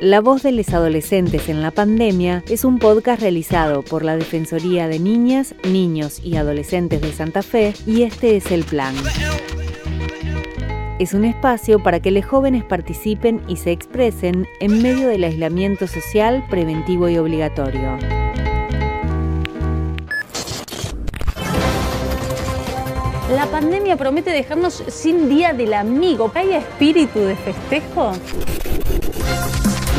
La voz de los adolescentes en la pandemia es un podcast realizado por la Defensoría de Niñas, Niños y Adolescentes de Santa Fe y este es el plan. Es un espacio para que los jóvenes participen y se expresen en medio del aislamiento social preventivo y obligatorio. La pandemia promete dejarnos sin día del amigo. ¿Hay espíritu de festejo?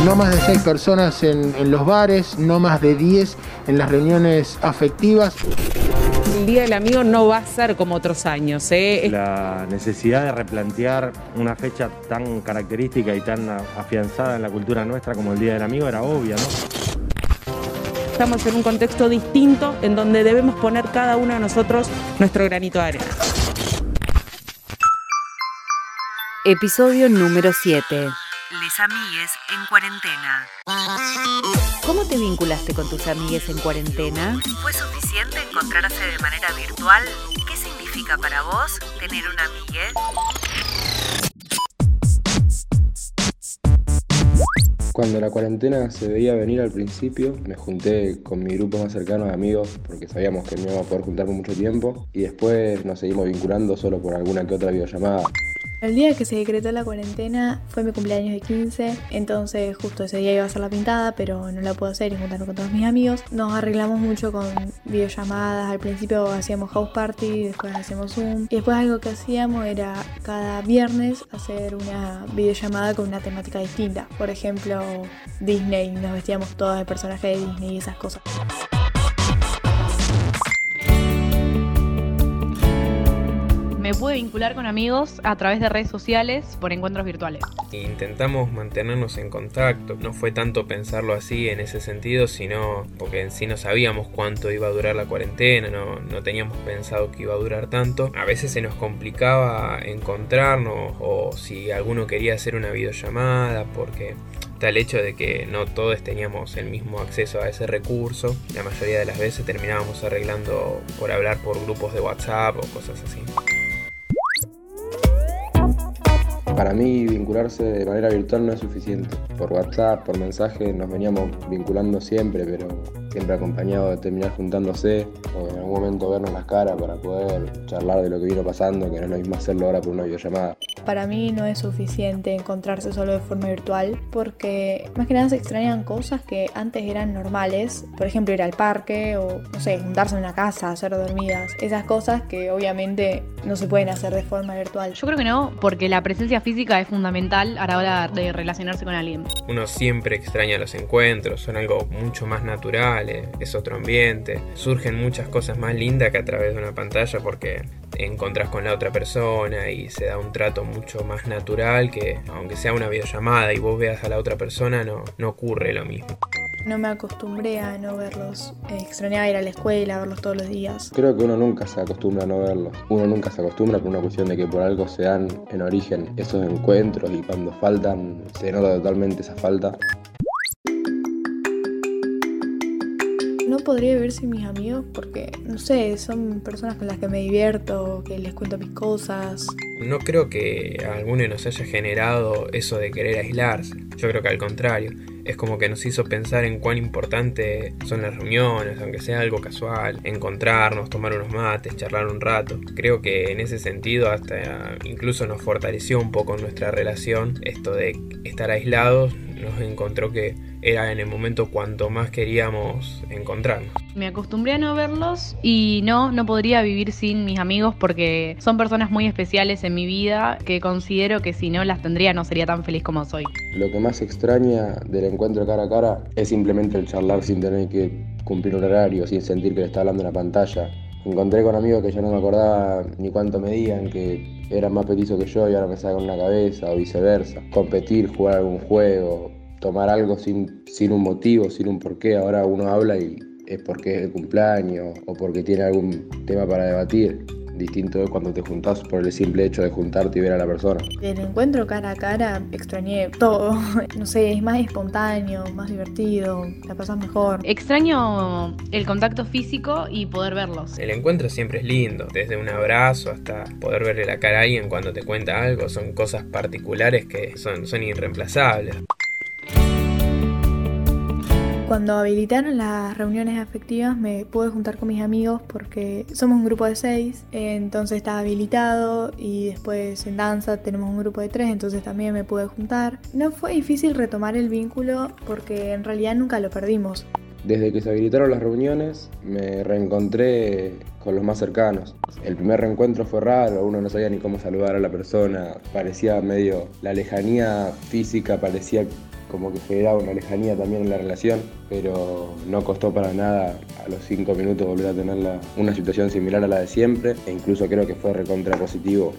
No más de seis personas en, los bares, no más de 10 en las reuniones afectivas. El Día del Amigo no va a ser como otros años. ¿eh? La necesidad de replantear una fecha tan característica y tan afianzada en la cultura nuestra como el Día del Amigo era obvia, ¿no? Estamos en un contexto distinto en donde debemos poner cada uno de nosotros nuestro granito de arena. Episodio número 7 les amigues en cuarentena. ¿Cómo te vinculaste con tus amigues en cuarentena? ¿Fue suficiente encontrarse de manera virtual? ¿Qué significa para vos tener un amigue? Cuando la cuarentena se veía venir al principio, me junté con mi grupo más cercano de amigos porque sabíamos que no íbamos a poder juntar por mucho tiempo y después nos seguimos vinculando solo por alguna que otra videollamada. El día que se decretó la cuarentena fue mi cumpleaños de 15, entonces justo ese día iba a ser la pintada, pero no la puedo hacer y juntarme con todos mis amigos. Nos arreglamos mucho con videollamadas, al principio hacíamos house party, después hacíamos Zoom, y después algo que hacíamos era cada viernes hacer una videollamada con una temática distinta. Por ejemplo, Disney, nos vestíamos todas de personajes de Disney y esas cosas. Me pude vincular con amigos a través de redes sociales por encuentros virtuales. Intentamos mantenernos en contacto, no fue tanto pensarlo así en ese sentido, sino porque en sí no sabíamos cuánto iba a durar la cuarentena, no, teníamos pensado que iba a durar tanto. A veces se nos complicaba encontrarnos o si alguno quería hacer una videollamada porque tal hecho de que no todos teníamos el mismo acceso a ese recurso. La mayoría de las veces terminábamos arreglando por hablar por grupos de WhatsApp o cosas así. Para mí vincularse de manera virtual no es suficiente. Por WhatsApp, por mensaje nos veníamos vinculando siempre, pero siempre acompañado de terminar juntándose o en algún momento vernos las caras para poder charlar de lo que vino pasando, que no es lo mismo hacerlo ahora por una videollamada. Para mí no es suficiente encontrarse solo de forma virtual porque más que nada se extrañan cosas que antes eran normales, por ejemplo ir al parque o no sé, juntarse en una casa, hacer dormidas, esas cosas que obviamente no se pueden hacer de forma virtual. Yo creo que no, porque la presencia física es fundamental a la hora de relacionarse con alguien. Uno siempre extraña los encuentros, son algo mucho más natural es otro ambiente, surgen muchas cosas más lindas que a través de una pantalla porque encontrás con la otra persona y se da un trato mucho más natural que aunque sea una videollamada y vos veas a la otra persona no, no ocurre lo mismo. No me acostumbré a no verlos. Extrañaba ir a la escuela, verlos todos los días. Creo que uno nunca se acostumbra a no verlos. Uno nunca se acostumbra por una cuestión de que por algo se dan en origen esos encuentros y cuando faltan se nota totalmente esa falta. Podría vivir sin mis amigos porque, no sé, son personas con las que me divierto, que les cuento mis cosas. No creo que a alguno nos haya generado eso de querer aislarse. Yo creo que al contrario. Es como que nos hizo pensar en cuán importante son las reuniones, aunque sea algo casual, encontrarnos, tomar unos mates, charlar un rato. Creo que en ese sentido hasta incluso nos fortaleció un poco nuestra relación esto de estar aislados, nos encontró que era en el momento cuanto más queríamos encontrarnos. Me acostumbré a no verlos y no, no podría vivir sin mis amigos porque son personas muy especiales en mi vida que considero que si no las tendría no sería tan feliz como soy. Lo que más extraña del encuentro cara a cara es simplemente el charlar sin tener que cumplir un horario, sin sentir que le está hablando en la pantalla. Encontré con amigos que ya no me acordaba ni cuánto medían, que eran más petizos que yo y ahora me sacan una cabeza o viceversa. Competir, jugar algún juego, tomar algo sin, sin un motivo, sin un porqué. Ahora uno habla y es porque es el cumpleaños o porque tiene algún tema para debatir. Distinto de cuando te juntás por el simple hecho de juntarte y ver a la persona. El encuentro cara a cara extrañé todo. No sé, es más espontáneo, más divertido, la pasas mejor. Extraño el contacto físico y poder verlos. El encuentro siempre es lindo, desde un abrazo hasta poder verle la cara a alguien cuando te cuenta algo. Son cosas particulares que son, son irreemplazables. Cuando habilitaron las reuniones afectivas me pude juntar con mis amigos porque somos un grupo de seis, entonces estaba habilitado y después en danza tenemos un grupo de tres, entonces también me pude juntar. No fue difícil retomar el vínculo porque en realidad nunca lo perdimos. Desde que se habilitaron las reuniones me reencontré con los más cercanos. El primer reencuentro fue raro, uno no sabía ni cómo saludar a la persona, parecía medio, la lejanía física parecía como que generaba una lejanía también en la relación, pero no costó para nada a los cinco minutos volver a tener una situación similar a la de siempre, e incluso creo que fue recontra positivo.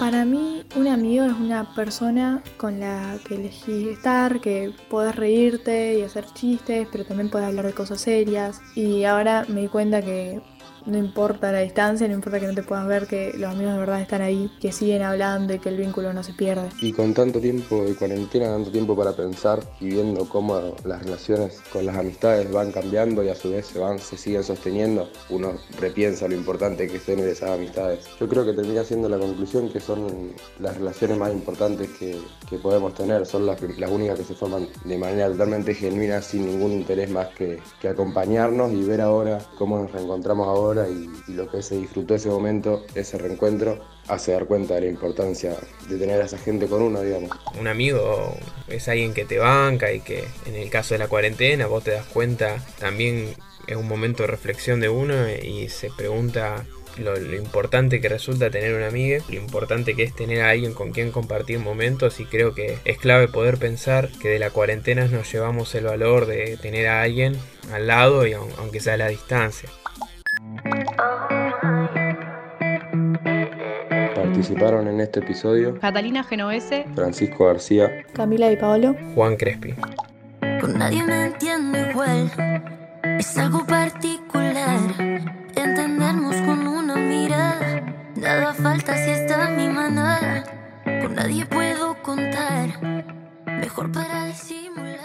Para mí, un amigo es una persona con la que elegís estar, que puedes reírte y hacer chistes, pero también puedes hablar de cosas serias. Y ahora me di cuenta que no importa la distancia, no importa que no te puedas ver, que los amigos de verdad están ahí, que siguen hablando y que el vínculo no se pierde. Y con tanto tiempo de cuarentena, tanto tiempo para pensar y viendo cómo las relaciones con las amistades van cambiando y a su vez se van, se siguen sosteniendo, uno repiensa lo importante que es tener esas amistades. Yo creo que termina siendo la conclusión que son las relaciones más importantes que, que podemos tener, son las, las únicas que se forman de manera totalmente genuina, sin ningún interés más que, que acompañarnos y ver ahora cómo nos reencontramos ahora y, lo que se disfrutó ese momento, ese reencuentro, hace dar cuenta de la importancia de tener a esa gente con uno, digamos. Un amigo es alguien que te banca y que en el caso de la cuarentena vos te das cuenta también es un momento de reflexión de uno y se pregunta lo, importante que resulta tener una amiga, lo importante que es tener a alguien con quien compartir momentos y creo que es clave poder pensar que de la cuarentena nos llevamos el valor de tener a alguien al lado y aunque sea a la distancia. Participaron en este episodio Catalina Genovese, Francisco García, Camila y Paolo, Juan Crespi. Con nadie me entiendo igual, es algo particular. Entendernos con una mirada, nada falta si está mi manada. Con nadie puedo contar, mejor para disimular.